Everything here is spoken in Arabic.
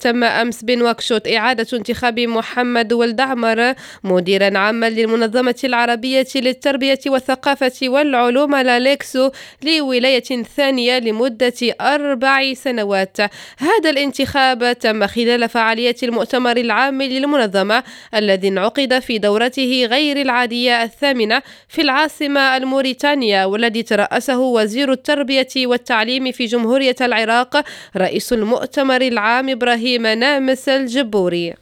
تم أمس بنواكشوط إعادة انتخاب محمد ولد عمر مديرا عاما للمنظمة العربية للتربية والثقافة والعلوم لاليكسو لولاية ثانية لمدة أربع سنوات. هذا الانتخاب تم خلال فعالية المؤتمر العام للمنظمة الذي انعقد في دورته غير العادية الثامنة في العاصمة الموريتانية والذي ترأسه وزير التربية والتعليم في جمهورية العراق رئيس المؤتمر العام إبراهيم نامس الجبوري.